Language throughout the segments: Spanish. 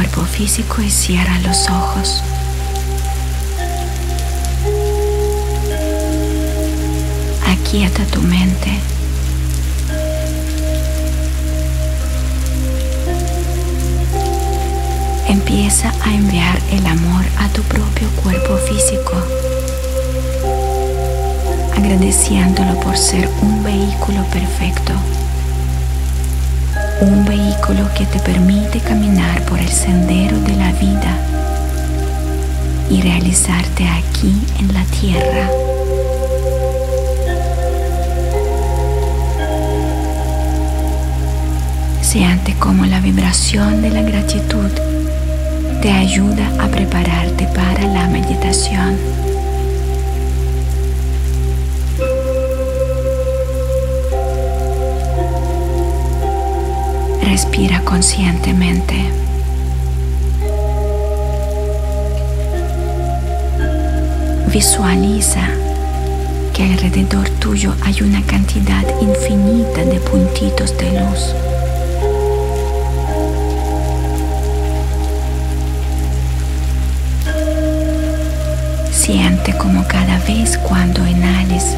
Cuerpo físico y cierra los ojos. Aquieta tu mente. Empieza a enviar el amor a tu propio cuerpo físico, agradeciéndolo por ser un vehículo perfecto un vehículo que te permite caminar por el sendero de la vida y realizarte aquí en la tierra. Siente como la vibración de la gratitud te ayuda a prepararte para la meditación. Respira conscientemente. Visualiza que alrededor tuyo hay una cantidad infinita de puntitos de luz. Siente como cada vez cuando inhales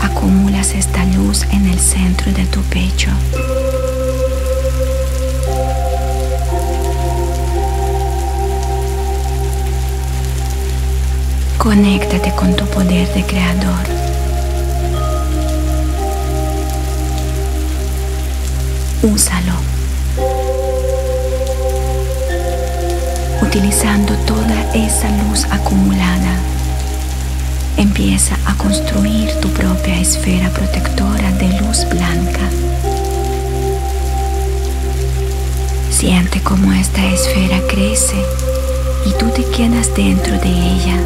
acumulas esta luz en el centro de tu pecho. Conéctate con tu poder de creador. Úsalo. Utilizando toda esa luz acumulada, empieza a construir tu propia esfera protectora de luz blanca. Siente cómo esta esfera crece y tú te quedas dentro de ella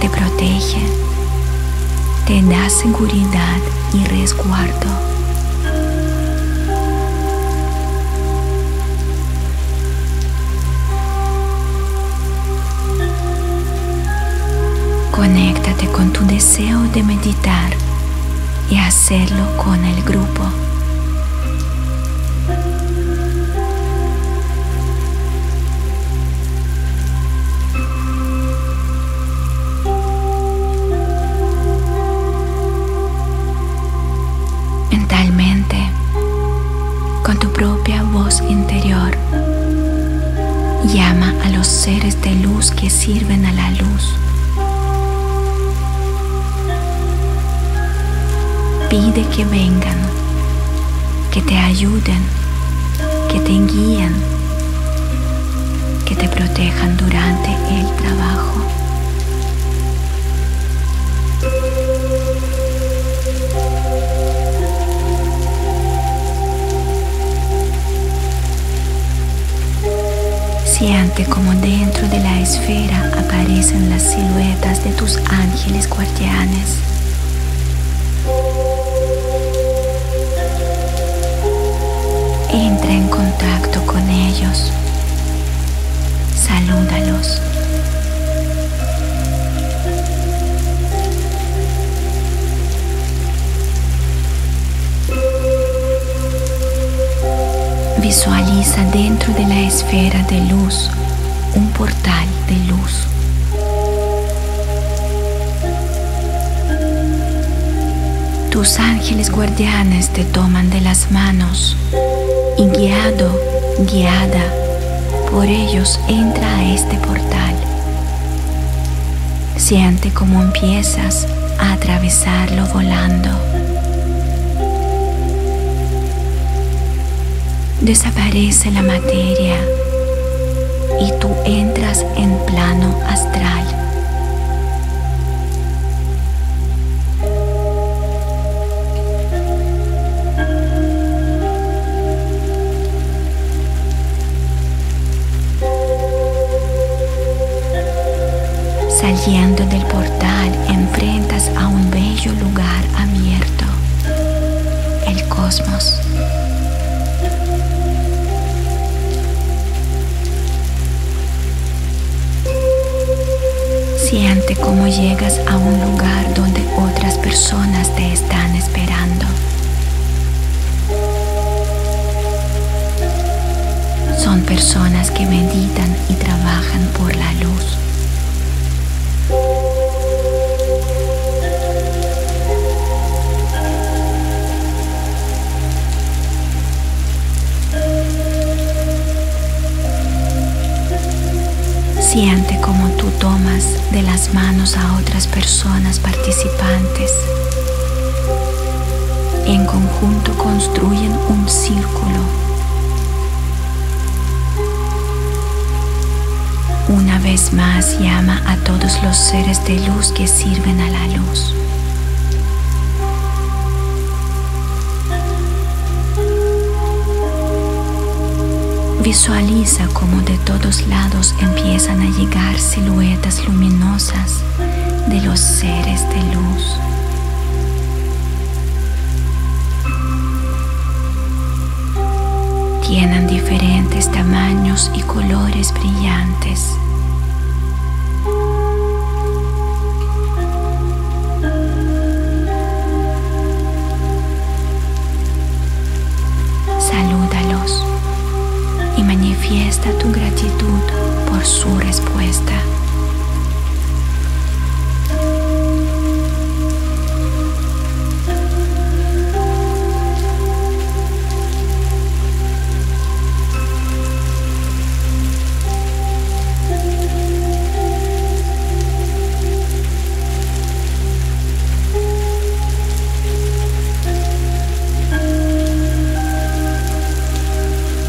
te protege, te da seguridad y resguardo. Conéctate con tu deseo de meditar y hacerlo con el grupo. Llama a los seres de luz que sirven a la luz. Pide que vengan, que te ayuden, que te guíen, que te protejan durante el trabajo. Siente como dentro de la esfera aparecen las siluetas de tus ángeles guardianes. Entra en contacto con ellos. Salúdalos. Visualiza dentro de la esfera de luz un portal de luz. Tus ángeles guardianes te toman de las manos y guiado, guiada por ellos entra a este portal. Siente cómo empiezas a atravesarlo volando. Desaparece la materia y tú entras en plano astral. Saliendo del portal enfrentas a un bello lugar abierto, el cosmos. Siente cómo llegas a un lugar donde otras personas te están esperando. Son personas que meditan y trabajan por la luz. Siente como tú tomas de las manos a otras personas participantes. En conjunto construyen un círculo. Una vez más llama a todos los seres de luz que sirven a la luz. Visualiza como de todos lados empiezan a llegar siluetas luminosas de los seres de luz. Tienen diferentes tamaños y colores brillantes. Manifiesta tu gratitud por su respuesta.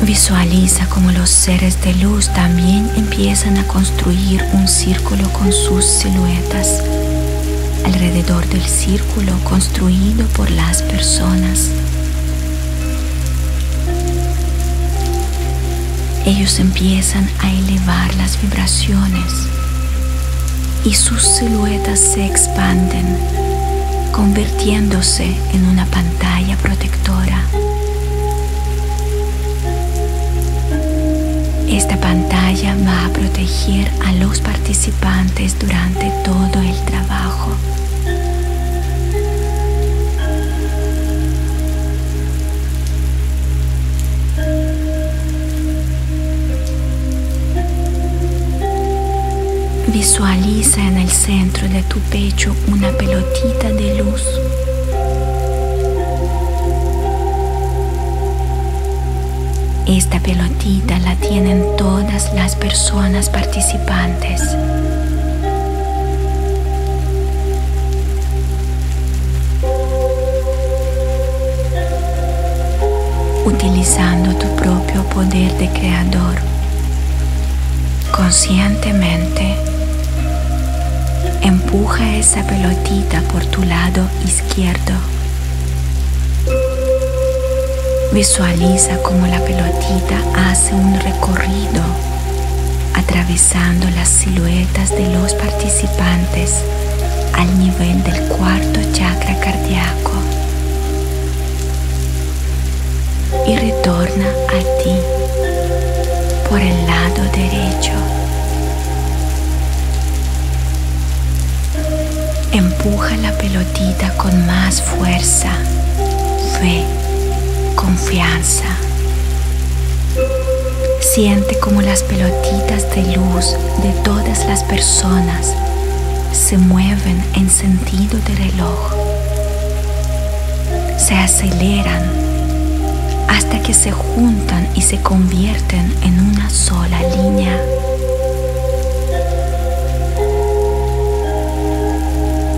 Visualiza como los seres de luz también empiezan a construir un círculo con sus siluetas alrededor del círculo construido por las personas. Ellos empiezan a elevar las vibraciones y sus siluetas se expanden, convirtiéndose en una pantalla protectora Esta pantalla va a proteger a los participantes durante todo el trabajo. Visualiza en el centro de tu pecho una pelotita de luz. Esta pelotita la tienen todas las personas participantes. Utilizando tu propio poder de creador, conscientemente, empuja esa pelotita por tu lado izquierdo Visualiza cómo la pelotita hace un recorrido atravesando las siluetas de los participantes al nivel del cuarto chakra cardíaco y retorna a ti por el lado derecho. Empuja la pelotita con más fuerza, fe confianza. Siente como las pelotitas de luz de todas las personas se mueven en sentido de reloj. Se aceleran hasta que se juntan y se convierten en una sola línea.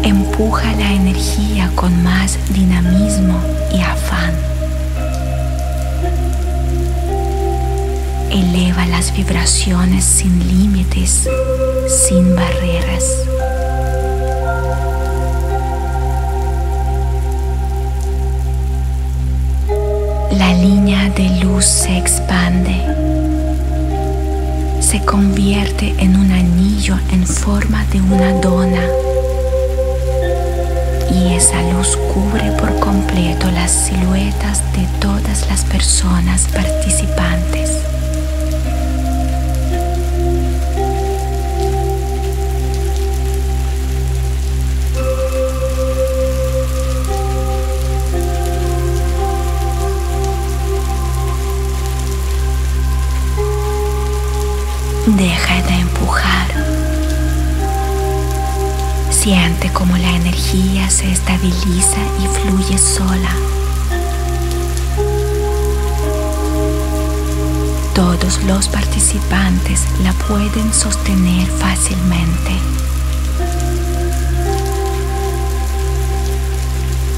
Empuja la energía con más dinamismo y afán. Eleva las vibraciones sin límites, sin barreras. La línea de luz se expande, se convierte en un anillo en forma de una dona y esa luz cubre por completo las siluetas de todas las personas participantes. Deja de empujar. Siente como la energía se estabiliza y fluye sola. Todos los participantes la pueden sostener fácilmente.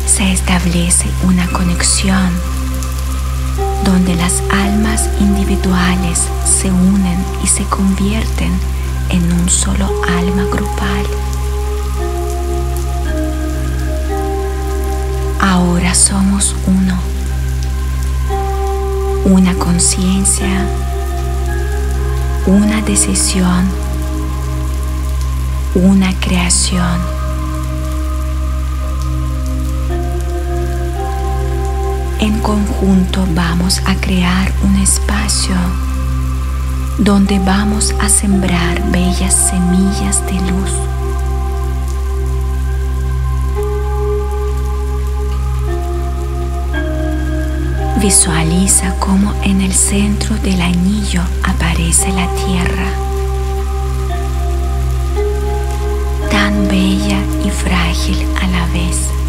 Se establece una conexión donde las almas individuales se unen y se convierten en un solo alma grupal. Ahora somos uno, una conciencia, una decisión, una creación. En conjunto vamos a crear un espacio donde vamos a sembrar bellas semillas de luz. Visualiza cómo en el centro del anillo aparece la tierra, tan bella y frágil a la vez.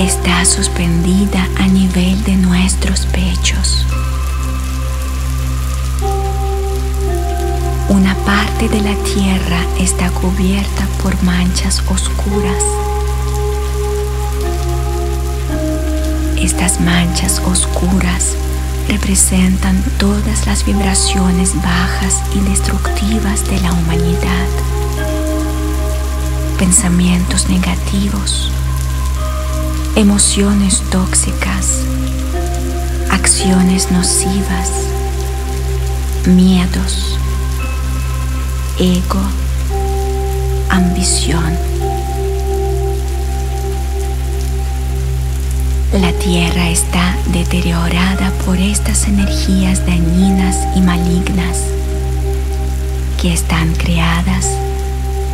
Está suspendida a nivel de nuestros pechos. Una parte de la tierra está cubierta por manchas oscuras. Estas manchas oscuras representan todas las vibraciones bajas y destructivas de la humanidad. Pensamientos negativos, emociones tóxicas, acciones nocivas, miedos, ego, ambición. La tierra está deteriorada por estas energías dañinas y malignas que están creadas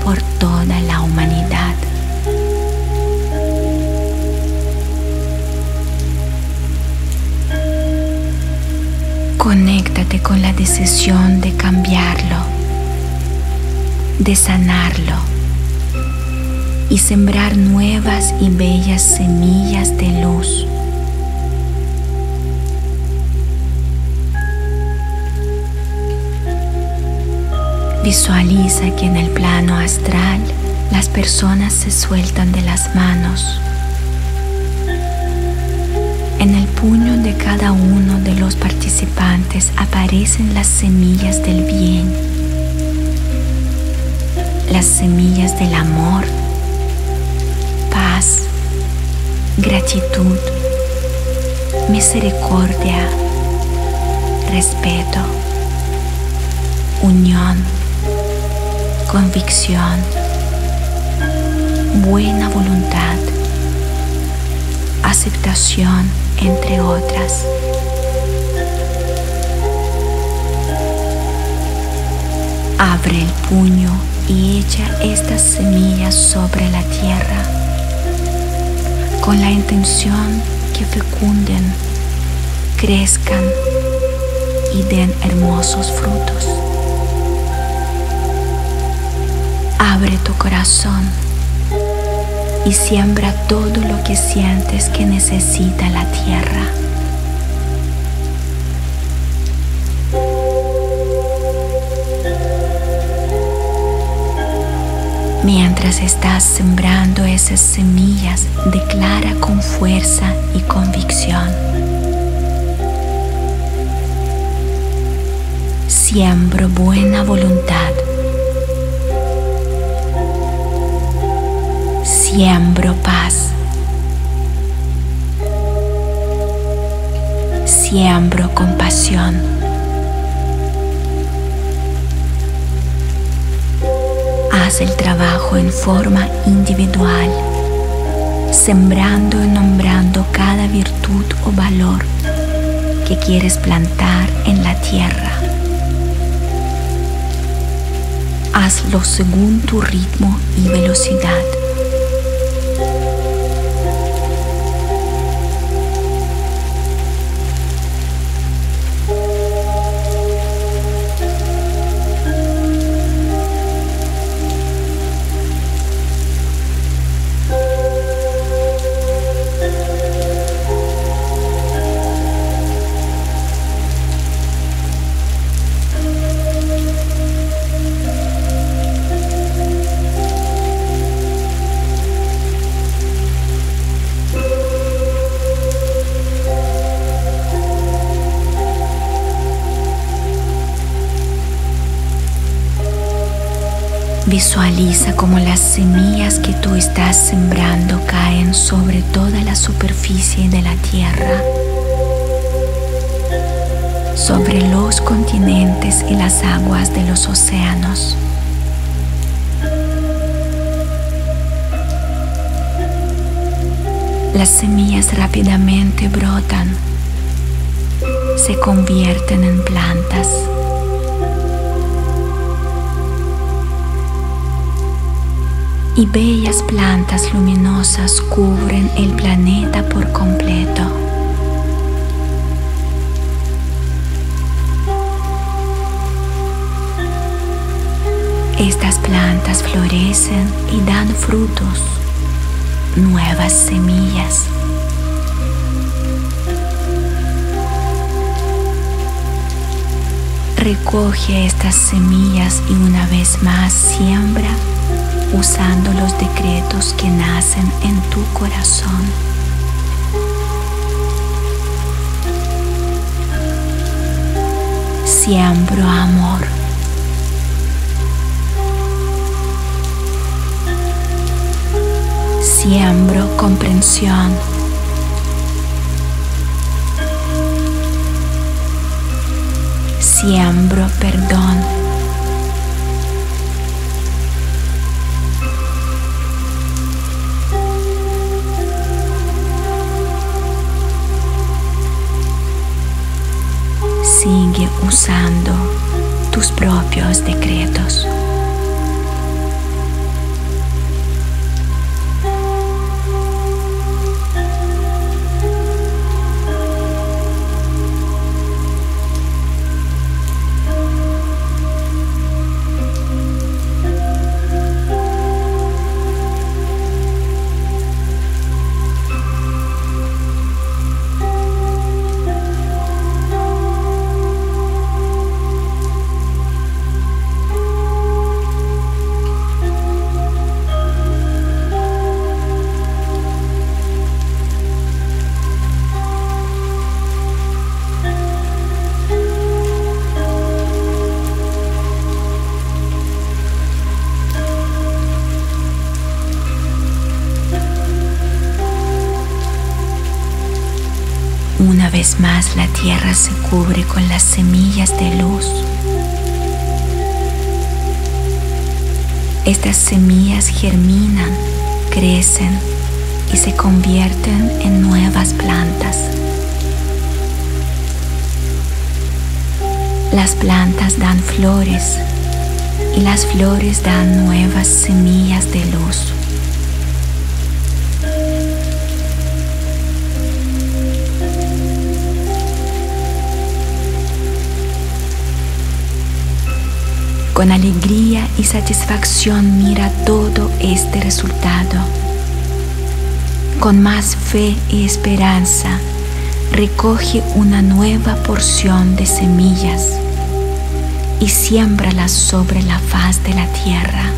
por toda la humanidad. De cambiarlo, de sanarlo y sembrar nuevas y bellas semillas de luz. Visualiza que en el plano astral las personas se sueltan de las manos puño de cada uno de los participantes aparecen las semillas del bien, las semillas del amor, paz, gratitud, misericordia, respeto, unión, convicción, buena voluntad, aceptación, entre otras. Abre el puño y echa estas semillas sobre la tierra con la intención que fecunden, crezcan y den hermosos frutos. Abre tu corazón y siembra todo lo que sientes que necesita la tierra. Mientras estás sembrando esas semillas, declara con fuerza y convicción. Siembro buena voluntad Siembro paz. Siembro compasión. Haz el trabajo en forma individual, sembrando y nombrando cada virtud o valor que quieres plantar en la tierra. Hazlo según tu ritmo y velocidad. Visualiza como las semillas que tú estás sembrando caen sobre toda la superficie de la tierra, sobre los continentes y las aguas de los océanos. Las semillas rápidamente brotan, se convierten en plantas. Y bellas plantas luminosas cubren el planeta por completo. Estas plantas florecen y dan frutos nuevas semillas. Recoge estas semillas y una vez más siembra usando los decretos que nacen en tu corazón. Siembro amor. siembro comprensión. Siembro perdón. Usando tus propios decretos. Vez más la tierra se cubre con las semillas de luz. Estas semillas germinan, crecen y se convierten en nuevas plantas. Las plantas dan flores y las flores dan nuevas semillas de luz. Con alegría y satisfacción mira todo este resultado. Con más fe y esperanza recoge una nueva porción de semillas y siémbralas sobre la faz de la tierra.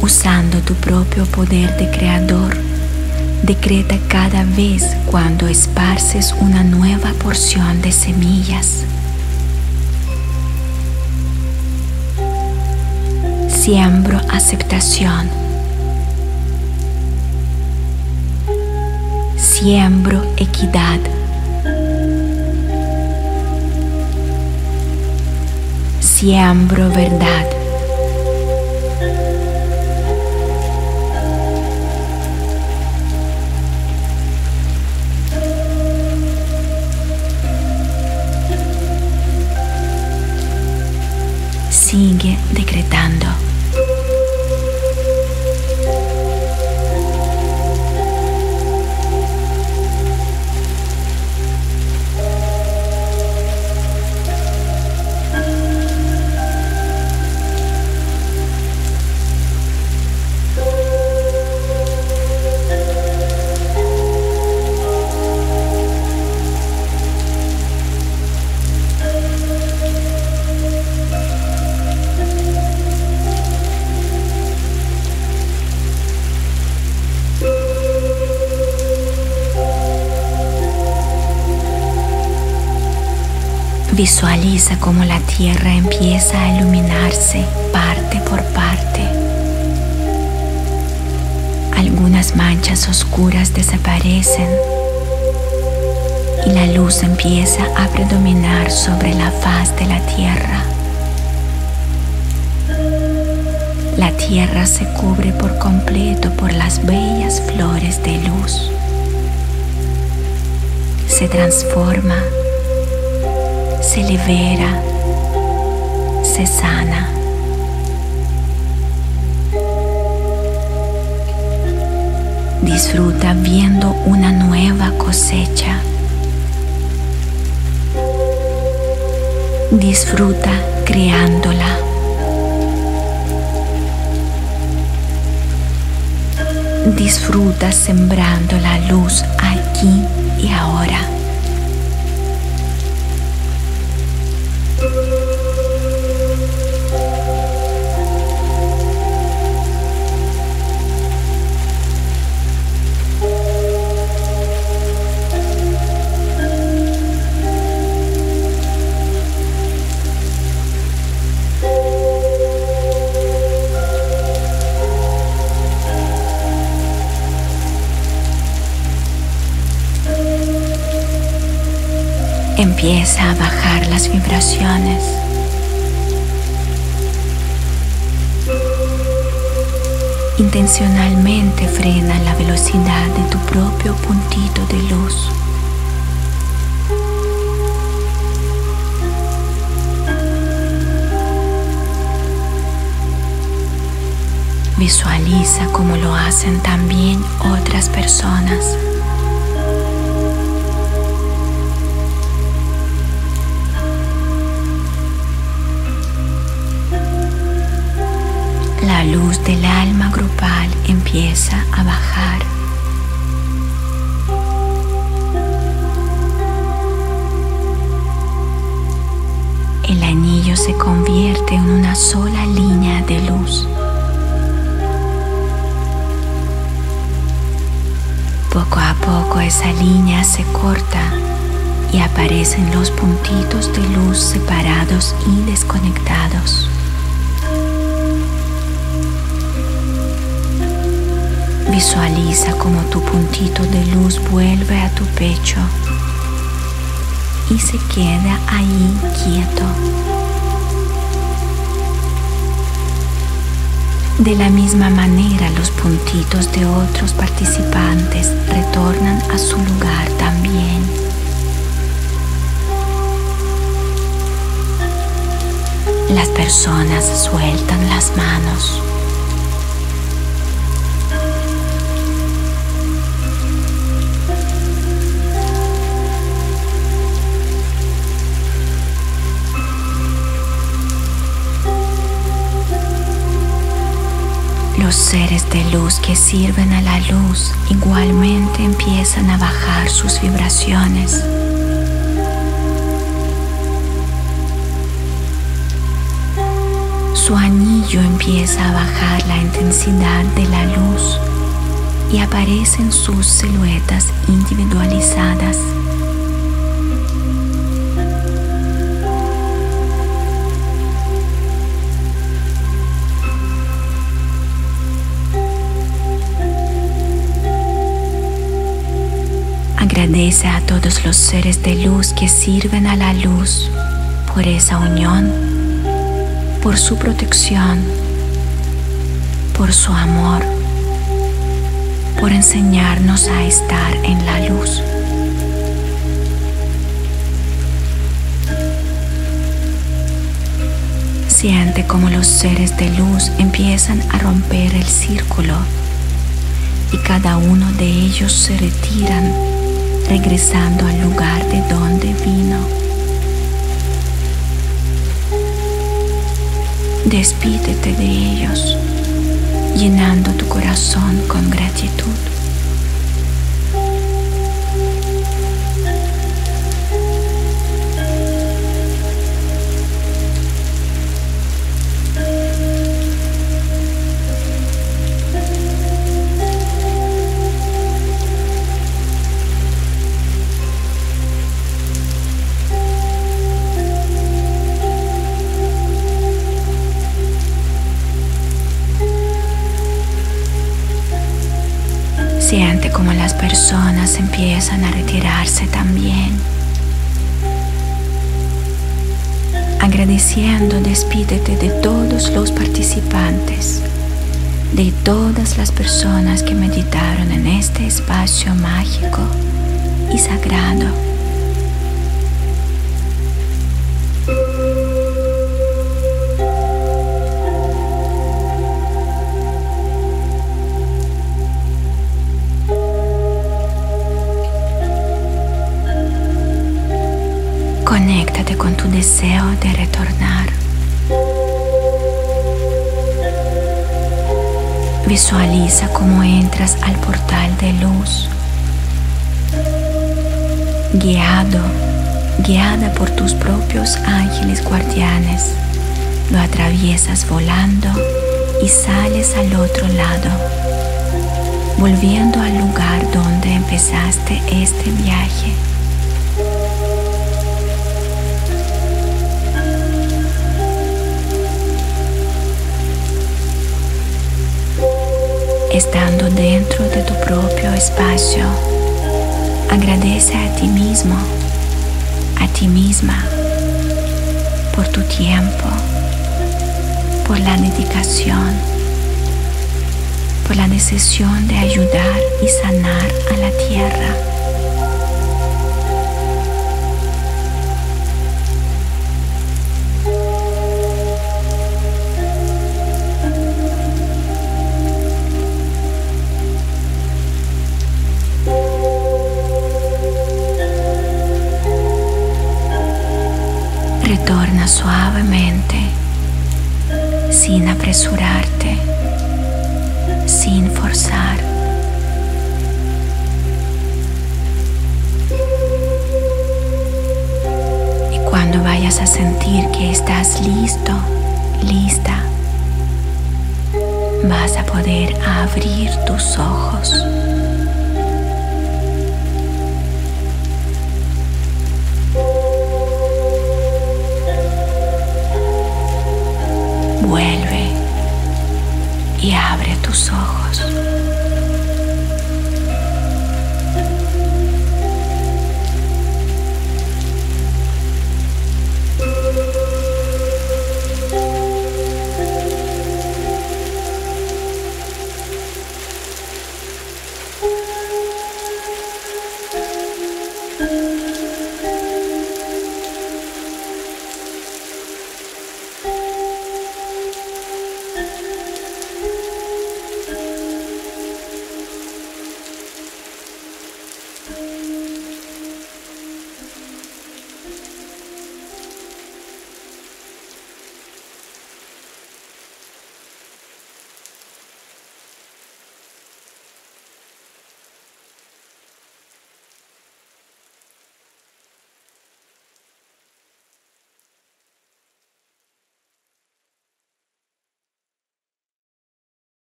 Usando tu propio poder de creador, decreta cada vez cuando esparces una nueva porción de semillas. Siembro aceptación. Siembro equidad. Siembro verdad. Decretando. Visualiza cómo la tierra empieza a iluminarse parte por parte. Algunas manchas oscuras desaparecen y la luz empieza a predominar sobre la faz de la tierra. La tierra se cubre por completo por las bellas flores de luz. Se transforma, se libera, se sana. Disfruta viendo una nueva cosecha. Disfruta creándola. Disfruta sembrando la luz aquí y ahora. Empieza a bajar las vibraciones. Intencionalmente frena la velocidad de tu propio puntito de luz. Visualiza cómo lo hacen también otras personas. Del alma grupal empieza a bajar. El anillo se convierte en una sola línea de luz. Poco a poco esa línea se corta y aparecen los puntitos de luz separados y desconectados. Visualiza como tu puntito de luz vuelve a tu pecho y se queda ahí quieto. De la misma manera los puntitos de otros participantes retornan a su lugar también. Las personas sueltan las manos. Los seres de luz que sirven a la luz igualmente empiezan a bajar sus vibraciones. Su anillo empieza a bajar la intensidad de la luz y aparecen sus siluetas individualizadas. Agradece a todos los seres de luz que sirven a la luz por esa unión, por su protección, por su amor, por enseñarnos a estar en la luz. Siente como los seres de luz empiezan a romper el círculo y cada uno de ellos se retiran regresando al lugar de donde vino. Despídete de ellos, llenando tu corazón con gratitud. Empiezan a retirarse también. Agradeciendo, despídete de todos los participantes, de todas las personas que meditaron en este espacio mágico y sagrado. Conéctate con tu deseo de retornar. Visualiza cómo entras al portal de luz, guiado, guiada por tus propios ángeles guardianes. Lo atraviesas volando y sales al otro lado, volviendo al lugar donde empezaste este viaje. Estando dentro de tu propio espacio, agradece a ti mismo, a ti misma, por tu tiempo, por la dedicación, por la decisión de ayudar y sanar a la tierra.